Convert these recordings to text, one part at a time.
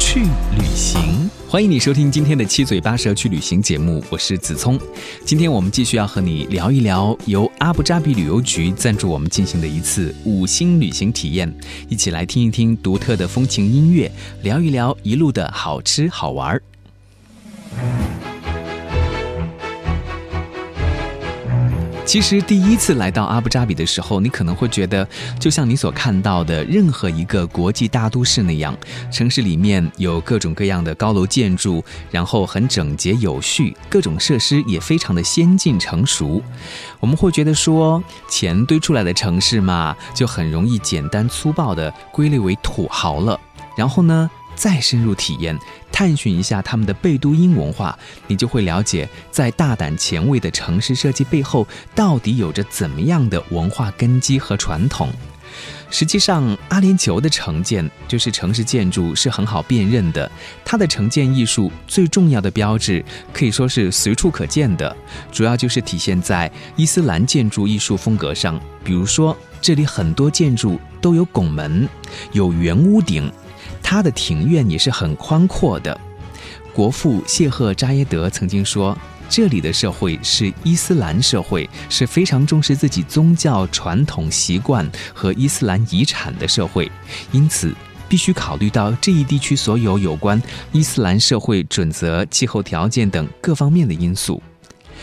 去旅行。欢迎你收听今天的七嘴八舌去旅行节目，我是子聪。今天我们继续要和你聊一聊由阿布扎比旅游局赞助我们进行的一次五星旅行体验，一起来听一听独特的风情音乐，聊一聊一路的好吃好玩儿。其实第一次来到阿布扎比的时候，你可能会觉得，就像你所看到的任何一个国际大都市那样，城市里面有各种各样的高楼建筑，然后很整洁有序，各种设施也非常的先进成熟。我们会觉得说，钱堆出来的城市嘛，就很容易简单粗暴的归类为土豪了。然后呢？再深入体验、探寻一下他们的贝都因文化，你就会了解，在大胆前卫的城市设计背后，到底有着怎么样的文化根基和传统。实际上，阿联酋的城建就是城市建筑是很好辨认的。它的城建艺术最重要的标志可以说是随处可见的，主要就是体现在伊斯兰建筑艺术风格上。比如说，这里很多建筑都有拱门，有圆屋顶。他的庭院也是很宽阔的。国父谢赫扎耶德曾经说：“这里的社会是伊斯兰社会，是非常重视自己宗教传统习惯和伊斯兰遗产的社会，因此必须考虑到这一地区所有有关伊斯兰社会准则、气候条件等各方面的因素。”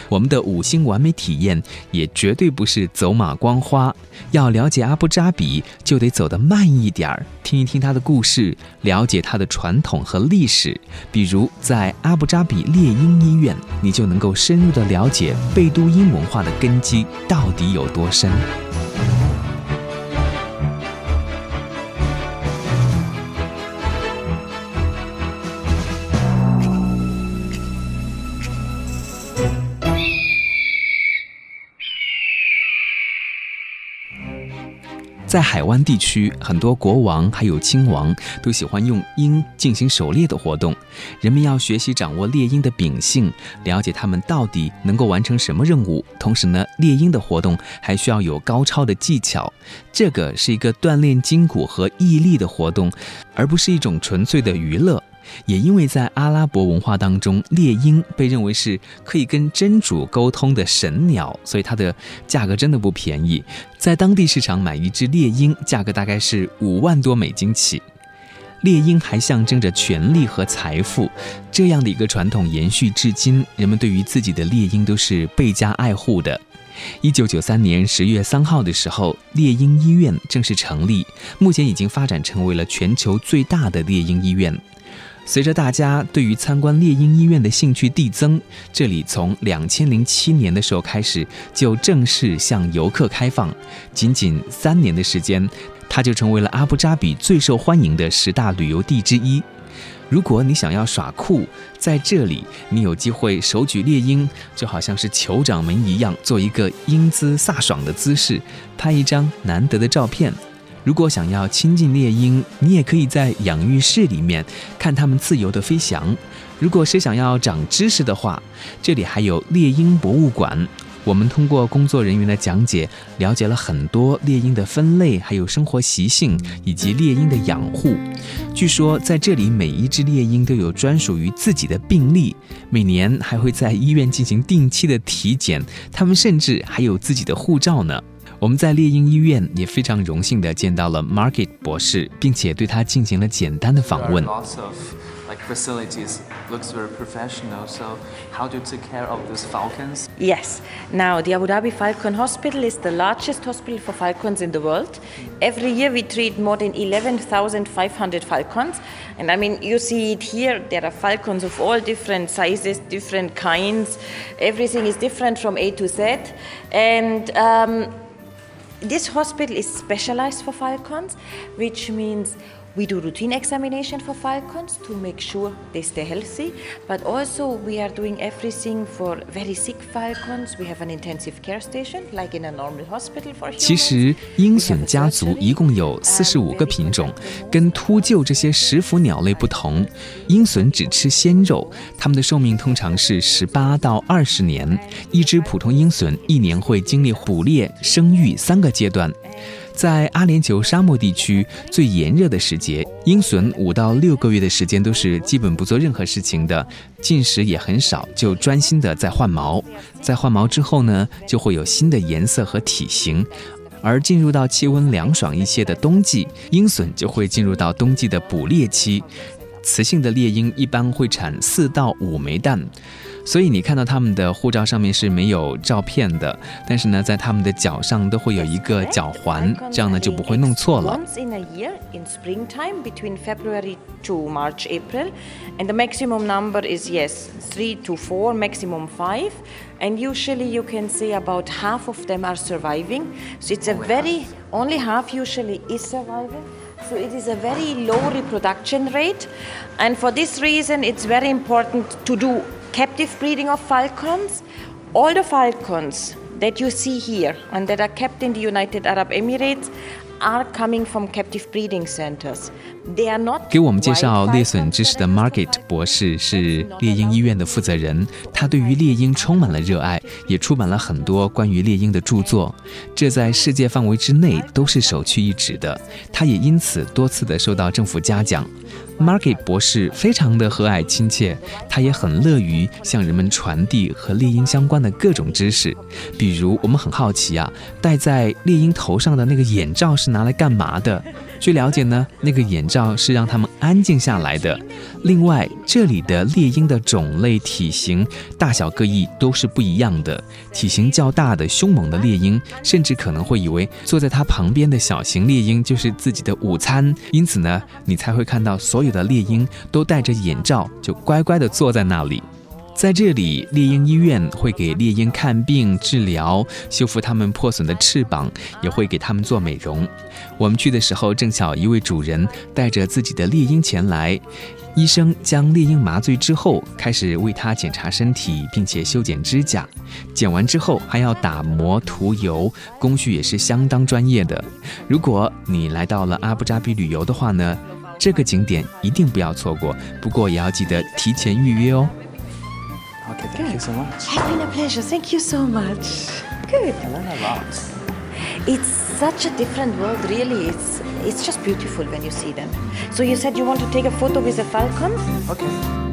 我们的五星完美体验也绝对不是走马观花，要了解阿布扎比就得走得慢一点儿，听一听他的故事，了解他的传统和历史。比如在阿布扎比猎鹰医院，你就能够深入的了解贝都因文化的根基到底有多深。在海湾地区，很多国王还有亲王都喜欢用鹰进行狩猎的活动。人们要学习掌握猎鹰的秉性，了解它们到底能够完成什么任务。同时呢，猎鹰的活动还需要有高超的技巧。这个是一个锻炼筋骨和毅力的活动，而不是一种纯粹的娱乐。也因为在阿拉伯文化当中，猎鹰被认为是可以跟真主沟通的神鸟，所以它的价格真的不便宜。在当地市场买一只猎鹰，价格大概是五万多美金起。猎鹰还象征着权力和财富，这样的一个传统延续至今，人们对于自己的猎鹰都是倍加爱护的。一九九三年十月三号的时候，猎鹰医院正式成立，目前已经发展成为了全球最大的猎鹰医院。随着大家对于参观猎鹰医院的兴趣递增，这里从两千零七年的时候开始就正式向游客开放。仅仅三年的时间，它就成为了阿布扎比最受欢迎的十大旅游地之一。如果你想要耍酷，在这里你有机会手举猎鹰，就好像是酋长们一样，做一个英姿飒爽的姿势，拍一张难得的照片。如果想要亲近猎鹰，你也可以在养育室里面看它们自由的飞翔。如果是想要长知识的话，这里还有猎鹰博物馆。我们通过工作人员的讲解，了解了很多猎鹰的分类，还有生活习性以及猎鹰的养护。据说在这里，每一只猎鹰都有专属于自己的病历，每年还会在医院进行定期的体检。它们甚至还有自己的护照呢。我们在猎鹰医院也非常荣幸地见到了 Market 博士，并且对他进行了简单的访问。like facilities looks very professional. So how do you take care of these falcons? Yes. Now the Abu Dhabi Falcon Hospital is the largest hospital for falcons in the world. Every year we treat more than 11,500 falcons. And I mean, you see it here. There are falcons of all different sizes, different kinds. Everything is different from A to Z. And um, this hospital is specialized for falcons, which means We do routine examination for falcons to make sure they stay healthy, but also we are doing everything for very sick falcons. We have an intensive care station, like in a normal hospital for humans. 其实鹰隼家族一共有四十五个品种，跟秃鹫这些食腐鸟类不同，鹰隼只吃鲜肉，它们的寿命通常是十八到二十年。一只普通鹰隼一年会经历捕猎、生育三个阶段。在阿联酋沙漠地区最炎热的时节，鹰隼五到六个月的时间都是基本不做任何事情的，进食也很少，就专心的在换毛。在换毛之后呢，就会有新的颜色和体型。而进入到气温凉爽一些的冬季，鹰隼就会进入到冬季的捕猎期。雌性的猎鹰一般会产四到五枚蛋。所以你看到他们的护照上面是没有照片的，但是呢，在他们的脚上都会有一个脚环，这样呢就不会弄错了。Once in a year, in springtime, between February to March, April, and the maximum number is yes, three to four, maximum five, and usually you can say about half of them are surviving. So it's a very only half usually is surviving. So it is a very low reproduction rate, and for this reason, it's very important to do captive breeding of falcons. All the falcons that you see here and that are kept in the United Arab Emirates are coming from captive breeding centers. They are not 给我们介绍猎隼知识的 Margaret 博士是猎鹰医院的负责人，他对于猎鹰充满了热爱，也出版了很多关于猎鹰的著作，这在世界范围之内都是首屈一指的。他也因此多次的受到政府嘉奖。Margaret 博士非常的和蔼亲切，他也很乐于向人们传递和猎鹰相关的各种知识。比如，我们很好奇啊，戴在猎鹰头上的那个眼罩是拿来干嘛的？据了解呢，那个眼罩是让他们安静下来的。另外，这里的猎鹰的种类、体型、大小各异都是不一样的。体型较大的、凶猛的猎鹰，甚至可能会以为坐在它旁边的小型猎鹰就是自己的午餐。因此呢，你才会看到所有的猎鹰都戴着眼罩，就乖乖地坐在那里。在这里，猎鹰医院会给猎鹰看病、治疗、修复它们破损的翅膀，也会给它们做美容。我们去的时候，正巧一位主人带着自己的猎鹰前来，医生将猎鹰麻醉之后，开始为它检查身体，并且修剪指甲。剪完之后还要打磨、涂油，工序也是相当专业的。如果你来到了阿布扎比旅游的话呢，这个景点一定不要错过。不过也要记得提前预约哦。Okay, thank you so much. It's been a pleasure. Thank you so much. Good. I learned a lot. It's such a different world, really. It's it's just beautiful when you see them. So you said you want to take a photo with a falcon? Okay.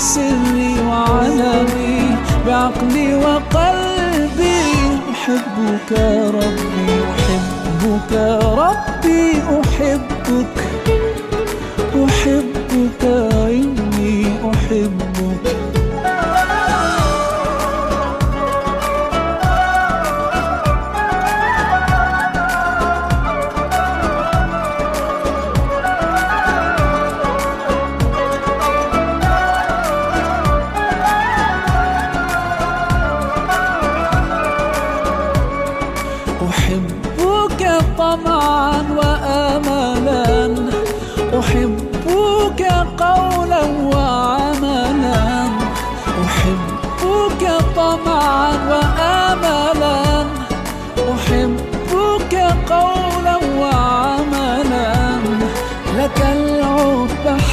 سري وعلني بعقلي وقلبي. أحبك ربي أحبك ربي أحبك.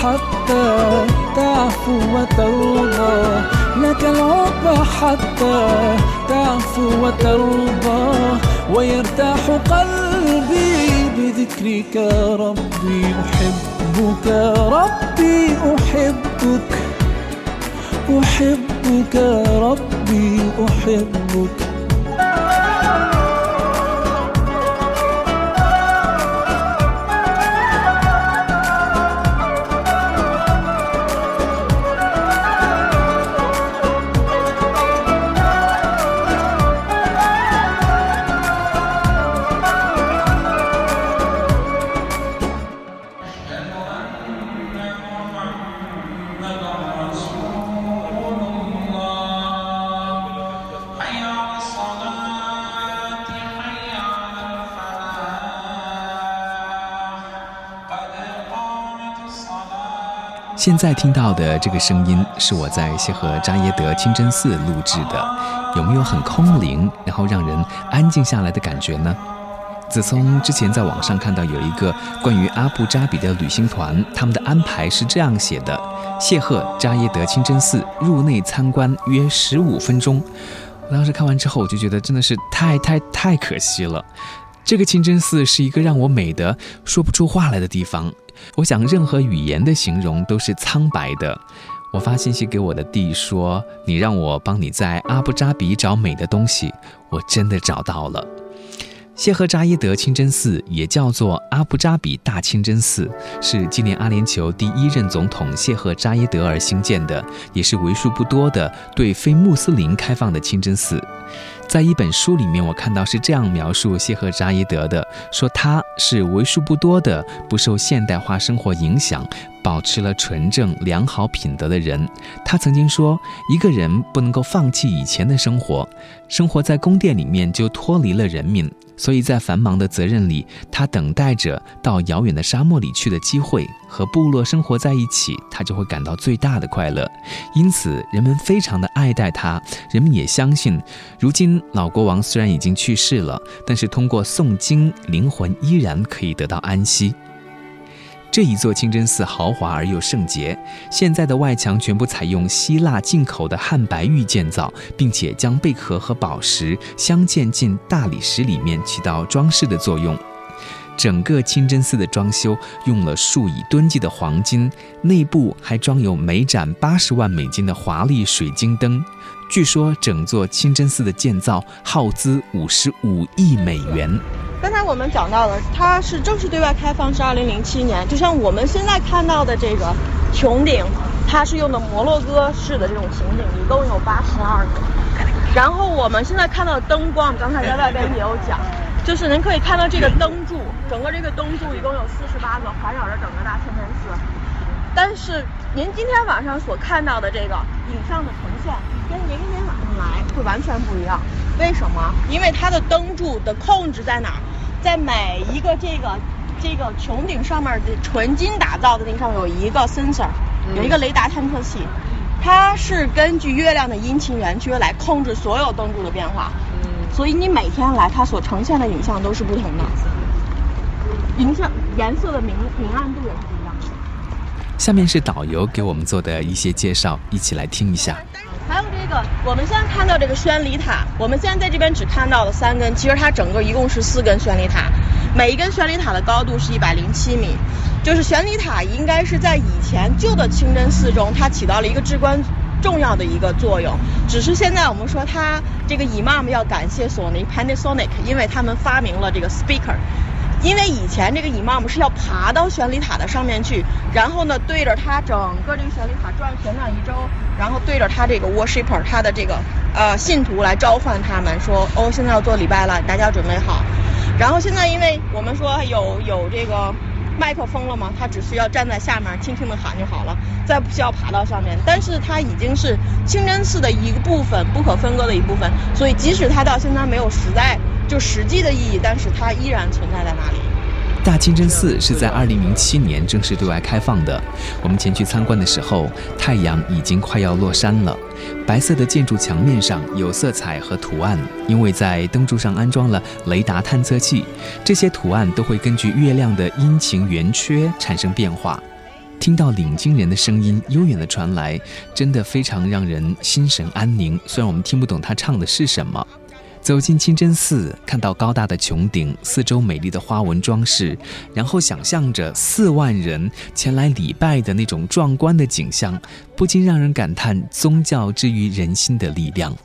حتى تعفو وترضى. لك العب حتى تعفو وترضى. ويرتاح قلبي بذكرك ربي. أحبك ربي أحبك. أحبك ربي أحبك. 现在听到的这个声音是我在谢赫扎耶德清真寺录制的，有没有很空灵，然后让人安静下来的感觉呢？自从之前在网上看到有一个关于阿布扎比的旅行团，他们的安排是这样写的：谢赫扎耶德清真寺入内参观约十五分钟。我当时看完之后，我就觉得真的是太太太可惜了。这个清真寺是一个让我美得说不出话来的地方。我想，任何语言的形容都是苍白的。我发信息给我的弟说：“你让我帮你在阿布扎比找美的东西，我真的找到了。”谢赫扎耶德清真寺也叫做阿布扎比大清真寺，是纪念阿联酋第一任总统谢赫扎耶德而兴建的，也是为数不多的对非穆斯林开放的清真寺。在一本书里面，我看到是这样描述谢赫扎耶德的：说他是为数不多的不受现代化生活影响，保持了纯正良好品德的人。他曾经说，一个人不能够放弃以前的生活，生活在宫殿里面就脱离了人民。所以在繁忙的责任里，他等待着到遥远的沙漠里去的机会，和部落生活在一起，他就会感到最大的快乐。因此，人们非常的爱戴他。人们也相信，如今老国王虽然已经去世了，但是通过诵经，灵魂依然可以得到安息。这一座清真寺豪华而又圣洁，现在的外墙全部采用希腊进口的汉白玉建造，并且将贝壳和宝石镶嵌进大理石里面，起到装饰的作用。整个清真寺的装修用了数以吨计的黄金，内部还装有每盏八十万美金的华丽水晶灯。据说整座清真寺的建造耗资五十五亿美元。刚才我们讲到了，它是正式对外开放是二零零七年，就像我们现在看到的这个穹顶，它是用的摩洛哥式的这种穹顶，一共有八十二个。然后我们现在看到的灯光，刚才在外边也有讲，就是您可以看到这个灯柱，整个这个灯柱一共有四十八个，环绕着整个大清真寺。但是您今天晚上所看到的这个影像的呈现，跟您今天晚上来会完全不一样。为什么？因为它的灯柱的控制在哪儿？在每一个这个这个穹顶上面的纯金打造的那上面有一个 sensor，有一个雷达探测器，它是根据月亮的阴晴圆缺来控制所有灯柱的变化。所以你每天来，它所呈现的影像都是不同的，影像颜色的明明暗度也是不一样的。下面是导游给我们做的一些介绍，一起来听一下。还有这个，我们现在看到这个宣礼塔，我们现在在这边只看到了三根，其实它整个一共是四根宣礼塔，每一根宣礼塔的高度是一百零七米。就是宣礼塔应该是在以前旧的清真寺中，它起到了一个至关重要的一个作用。只是现在我们说它这个 imam 要感谢索尼 Panasonic，因为他们发明了这个 speaker。因为以前这个 imam 是要爬到宣礼塔的上面去，然后呢对着它整个这个宣礼塔转旋转一周，然后对着他这个 worshiper 他的这个呃信徒来召唤他们，说哦现在要做礼拜了，大家准备好。然后现在因为我们说有有这个麦克风了嘛，他只需要站在下面轻轻的喊就好了，再不需要爬到上面。但是它已经是清真寺的一个部分，不可分割的一部分，所以即使它到现在没有实在。就实际的意义，但是它依然存在在那里。大清真寺是在2007年正式对外开放的。我们前去参观的时候，太阳已经快要落山了。白色的建筑墙面上有色彩和图案，因为在灯柱上安装了雷达探测器，这些图案都会根据月亮的阴晴圆缺产生变化。听到领经人的声音悠远地传来，真的非常让人心神安宁。虽然我们听不懂他唱的是什么。走进清真寺，看到高大的穹顶，四周美丽的花纹装饰，然后想象着四万人前来礼拜的那种壮观的景象，不禁让人感叹宗教之于人心的力量。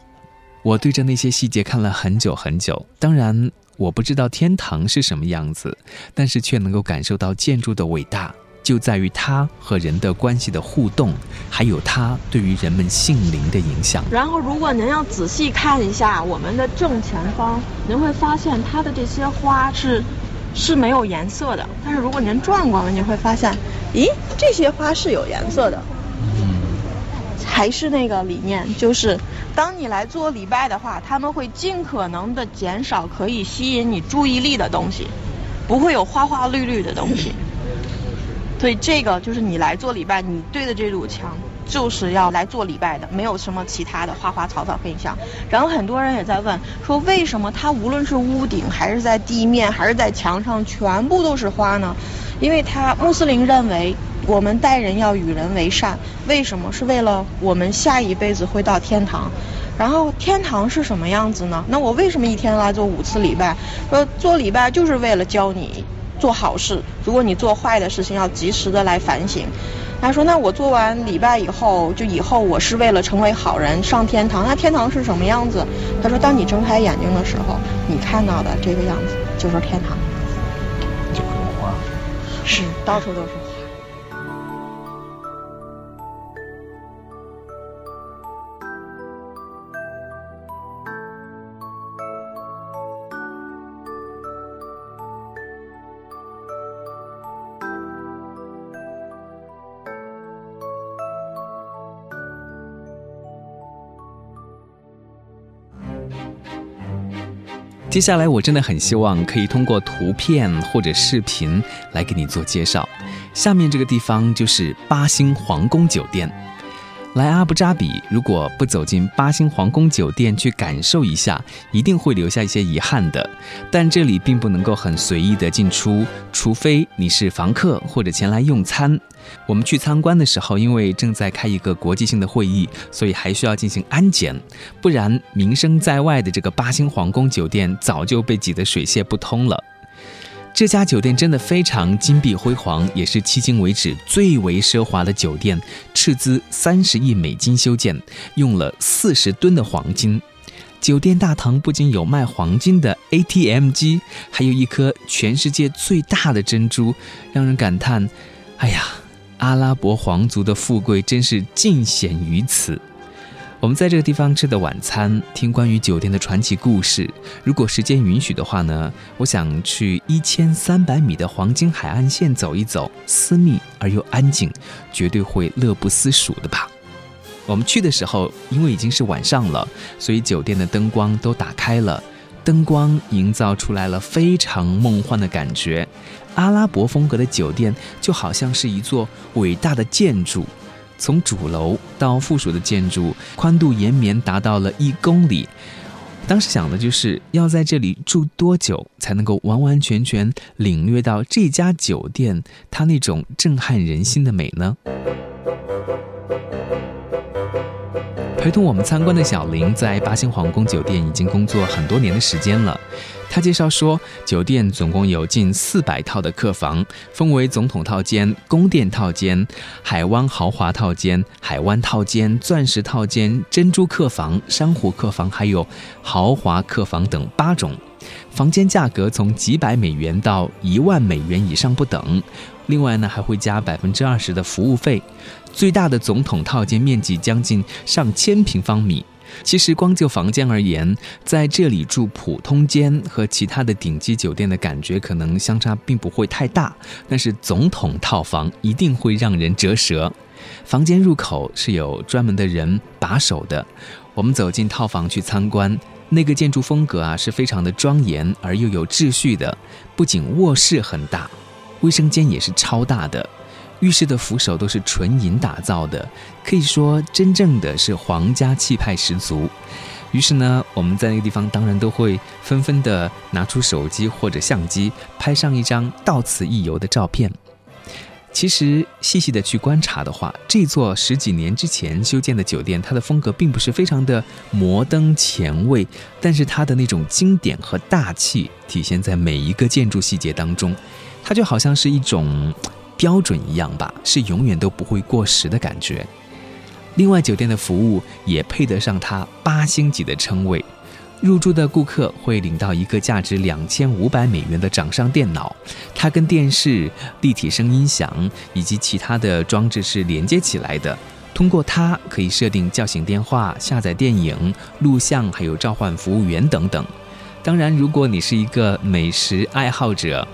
我对着那些细节看了很久很久，当然我不知道天堂是什么样子，但是却能够感受到建筑的伟大。就在于它和人的关系的互动，还有它对于人们性灵的影响。然后，如果您要仔细看一下我们的正前方，您会发现它的这些花是是没有颜色的。但是如果您转过来，你会发现，咦，这些花是有颜色的。还是那个理念，就是当你来做礼拜的话，他们会尽可能的减少可以吸引你注意力的东西，不会有花花绿绿的东西。所以这个就是你来做礼拜，你对的这堵墙就是要来做礼拜的，没有什么其他的花花草草现象。然后很多人也在问，说为什么它无论是屋顶还是在地面还是在墙上，全部都是花呢？因为他穆斯林认为我们待人要与人为善，为什么？是为了我们下一辈子会到天堂。然后天堂是什么样子呢？那我为什么一天来做五次礼拜？说做礼拜就是为了教你。做好事，如果你做坏的事情，要及时的来反省。他说：“那我做完礼拜以后，就以后我是为了成为好人上天堂。那天堂是什么样子？”他说：“当你睁开眼睛的时候，你看到的这个样子就是天堂，就是花，是到处都是。”接下来，我真的很希望可以通过图片或者视频来给你做介绍。下面这个地方就是八星皇宫酒店。来阿布扎比，如果不走进八星皇宫酒店去感受一下，一定会留下一些遗憾的。但这里并不能够很随意的进出，除非你是房客或者前来用餐。我们去参观的时候，因为正在开一个国际性的会议，所以还需要进行安检，不然名声在外的这个八星皇宫酒店早就被挤得水泄不通了。这家酒店真的非常金碧辉煌，也是迄今为止最为奢华的酒店，斥资三十亿美金修建，用了四十吨的黄金。酒店大堂不仅有卖黄金的 ATM 机，还有一颗全世界最大的珍珠，让人感叹：哎呀，阿拉伯皇族的富贵真是尽显于此。我们在这个地方吃的晚餐，听关于酒店的传奇故事。如果时间允许的话呢，我想去一千三百米的黄金海岸线走一走，私密而又安静，绝对会乐不思蜀的吧。我们去的时候，因为已经是晚上了，所以酒店的灯光都打开了，灯光营造出来了非常梦幻的感觉。阿拉伯风格的酒店就好像是一座伟大的建筑。从主楼到附属的建筑，宽度延绵达到了一公里。当时想的就是要在这里住多久，才能够完完全全领略到这家酒店它那种震撼人心的美呢？陪同我们参观的小林，在八星皇宫酒店已经工作很多年的时间了。他介绍说，酒店总共有近四百套的客房，分为总统套间、宫殿套间、海湾豪华套间、海湾套间、钻石套间、珍珠客房、珊瑚客房，还有豪华客房等八种。房间价格从几百美元到一万美元以上不等。另外呢，还会加百分之二十的服务费。最大的总统套间面积将近上千平方米。其实光就房间而言，在这里住普通间和其他的顶级酒店的感觉可能相差并不会太大。但是总统套房一定会让人折舌。房间入口是有专门的人把守的。我们走进套房去参观，那个建筑风格啊是非常的庄严而又有秩序的。不仅卧室很大，卫生间也是超大的。浴室的扶手都是纯银打造的，可以说真正的是皇家气派十足。于是呢，我们在那个地方当然都会纷纷的拿出手机或者相机，拍上一张到此一游的照片。其实细细的去观察的话，这座十几年之前修建的酒店，它的风格并不是非常的摩登前卫，但是它的那种经典和大气体现在每一个建筑细节当中，它就好像是一种标准一样吧，是永远都不会过时的感觉。另外，酒店的服务也配得上它八星级的称谓。入住的顾客会领到一个价值两千五百美元的掌上电脑，它跟电视、立体声音响以及其他的装置是连接起来的。通过它可以设定叫醒电话、下载电影、录像，还有召唤服务员等等。当然，如果你是一个美食爱好者，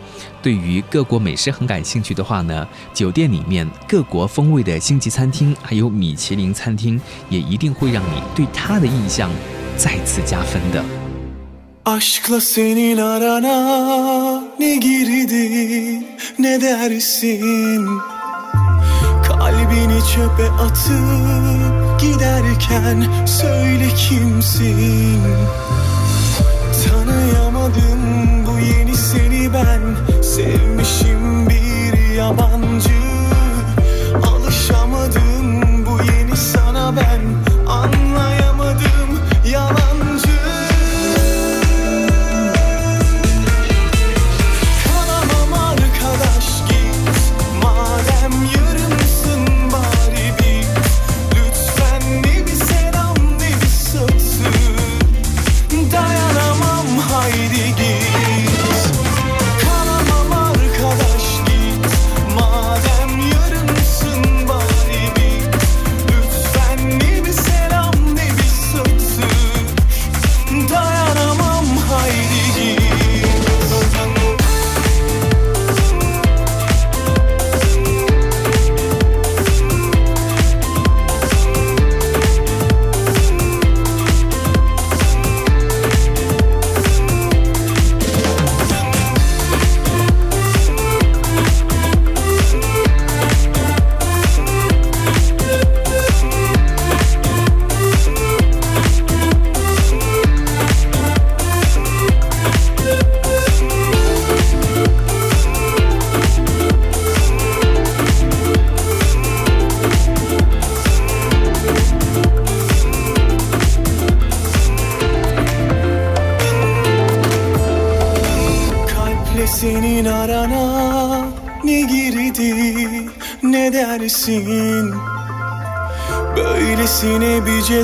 对于各国美食很感兴趣的话呢，酒店里面各国风味的星级餐厅，还有米其林餐厅，也一定会让你对它的印象。再次加分的。Aşkla senin arana ne girdi ne dersin Kalbini çöpe atıp giderken söyle kimsin Tanıyamadım bu yeni seni ben. Sevmişim bir yabancı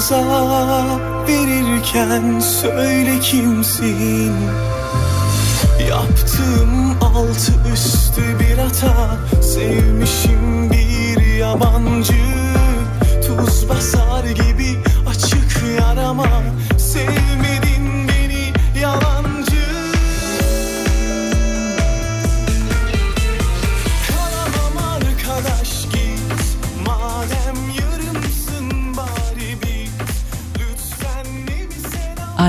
ceza verirken söyle kimsin? Yaptığım altı üstü bir hata Sevmişim bir yabancı. Tuz basar gibi açık yarama Sevmedin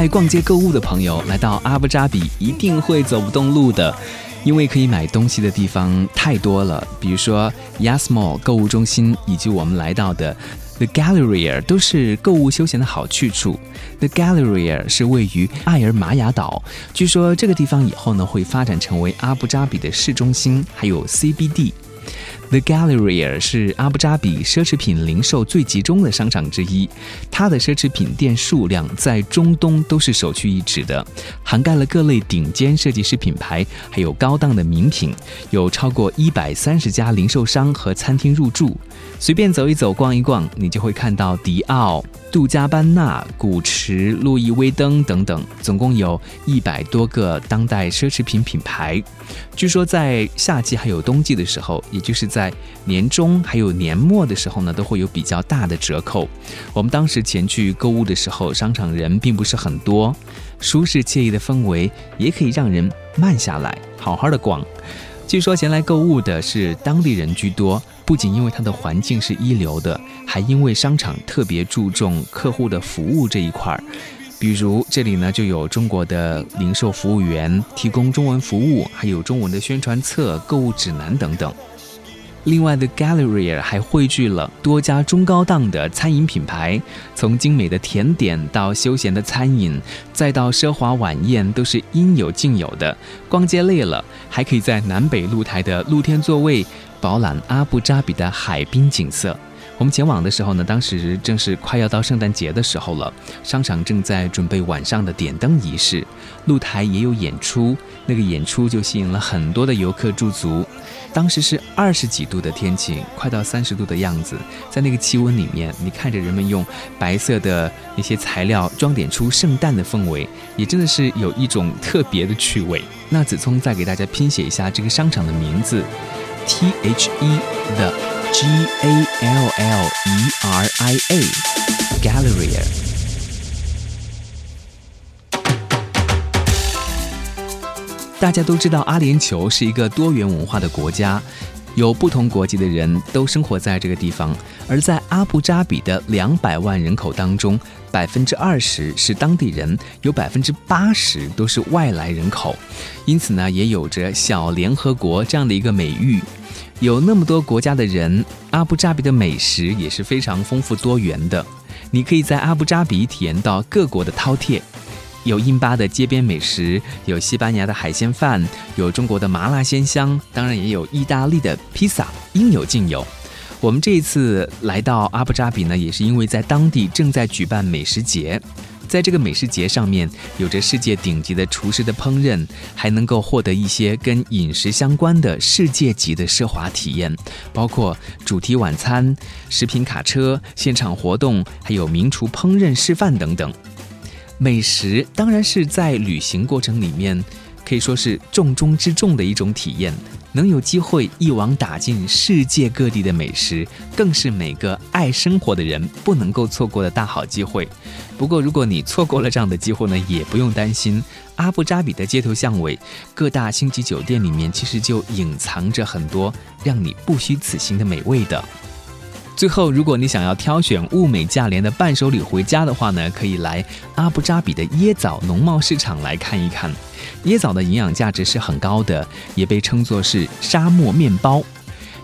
逛街购物的朋友来到阿布扎比一定会走不动路的，因为可以买东西的地方太多了，比如说 Yas Mall 购物中心，以及我们来到的 The Galleria 都是购物休闲的好去处。The Galleria 是位于艾尔玛雅岛，据说这个地方以后呢会发展成为阿布扎比的市中心，还有 CBD。The Galleria 是阿布扎比奢侈品零售最集中的商场之一，它的奢侈品店数量在中东都是首屈一指的，涵盖了各类顶尖设计师品牌，还有高档的名品，有超过一百三十家零售商和餐厅入驻。随便走一走、逛一逛，你就会看到迪奥、杜嘉班纳、古驰、路易威登等等，总共有一百多个当代奢侈品品牌。据说在夏季还有冬季的时候，也就是在年中还有年末的时候呢，都会有比较大的折扣。我们当时前去购物的时候，商场人并不是很多，舒适惬意的氛围也可以让人慢下来，好好的逛。据说前来购物的是当地人居多，不仅因为它的环境是一流的，还因为商场特别注重客户的服务这一块儿。比如这里呢，就有中国的零售服务员提供中文服务，还有中文的宣传册、购物指南等等。另外的 Gallery 还汇聚了多家中高档的餐饮品牌，从精美的甜点到休闲的餐饮，再到奢华晚宴，都是应有尽有的。逛街累了，还可以在南北露台的露天座位饱览阿布扎比的海滨景色。我们前往的时候呢，当时正是快要到圣诞节的时候了，商场正在准备晚上的点灯仪式，露台也有演出，那个演出就吸引了很多的游客驻足。当时是二十几度的天气，快到三十度的样子，在那个气温里面，你看着人们用白色的那些材料装点出圣诞的氛围，也真的是有一种特别的趣味。那子聪再给大家拼写一下这个商场的名字：T H E the。G A L L E R I A，Galleria。大家都知道，阿联酋是一个多元文化的国家，有不同国籍的人都生活在这个地方。而在阿布扎比的两百万人口当中，百分之二十是当地人，有百分之八十都是外来人口，因此呢，也有着“小联合国”这样的一个美誉。有那么多国家的人，阿布扎比的美食也是非常丰富多元的。你可以在阿布扎比体验到各国的饕餮，有印巴的街边美食，有西班牙的海鲜饭，有中国的麻辣鲜香，当然也有意大利的披萨，应有尽有。我们这一次来到阿布扎比呢，也是因为在当地正在举办美食节。在这个美食节上面，有着世界顶级的厨师的烹饪，还能够获得一些跟饮食相关的世界级的奢华体验，包括主题晚餐、食品卡车、现场活动，还有名厨烹饪示范等等。美食当然是在旅行过程里面可以说是重中之重的一种体验。能有机会一网打尽世界各地的美食，更是每个爱生活的人不能够错过的大好机会。不过，如果你错过了这样的机会呢，也不用担心。阿布扎比的街头巷尾、各大星级酒店里面，其实就隐藏着很多让你不虚此行的美味的。最后，如果你想要挑选物美价廉的伴手礼回家的话呢，可以来阿布扎比的椰枣农贸市场来看一看。椰枣的营养价值是很高的，也被称作是沙漠面包。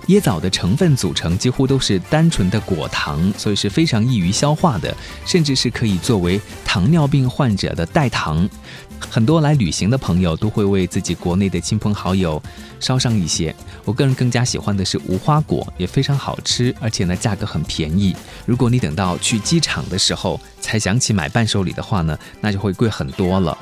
椰枣的成分组成几乎都是单纯的果糖，所以是非常易于消化的，甚至是可以作为糖尿病患者的代糖。很多来旅行的朋友都会为自己国内的亲朋好友捎上一些。我个人更加喜欢的是无花果，也非常好吃，而且呢价格很便宜。如果你等到去机场的时候才想起买伴手礼的话呢，那就会贵很多了。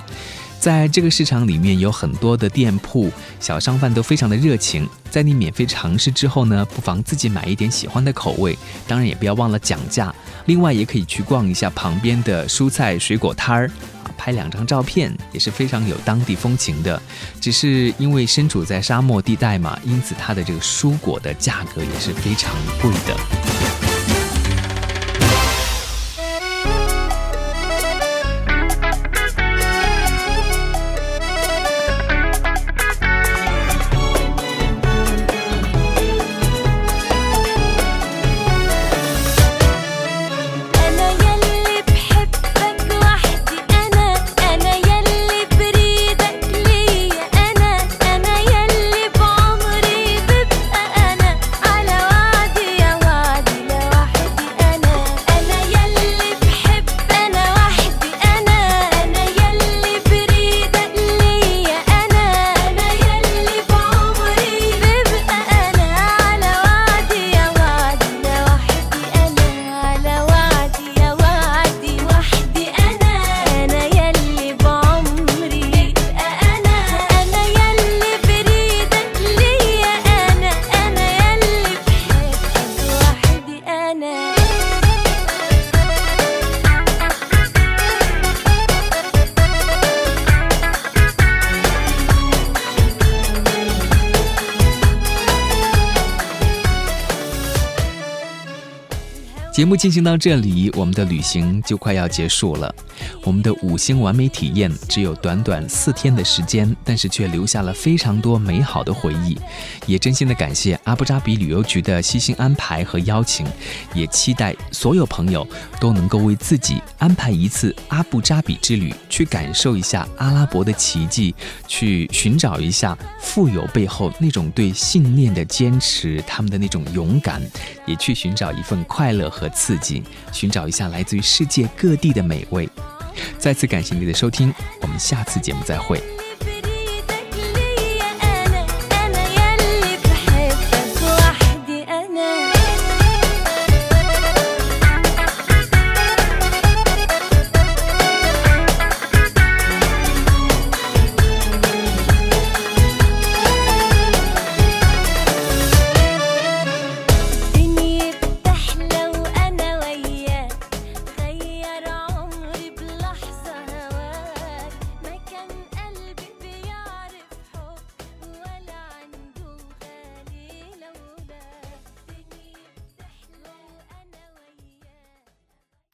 在这个市场里面有很多的店铺，小商贩都非常的热情。在你免费尝试之后呢，不妨自己买一点喜欢的口味，当然也不要忘了讲价。另外也可以去逛一下旁边的蔬菜水果摊儿，啊，拍两张照片也是非常有当地风情的。只是因为身处在沙漠地带嘛，因此它的这个蔬果的价格也是非常贵的。节目进行到这里，我们的旅行就快要结束了。我们的五星完美体验只有短短四天的时间，但是却留下了非常多美好的回忆。也真心的感谢阿布扎比旅游局的悉心安排和邀请，也期待所有朋友都能够为自己安排一次阿布扎比之旅，去感受一下阿拉伯的奇迹，去寻找一下富有背后那种对信念的坚持，他们的那种勇敢，也去寻找一份快乐和刺激，寻找一下来自于世界各地的美味。再次感谢您的收听，我们下次节目再会。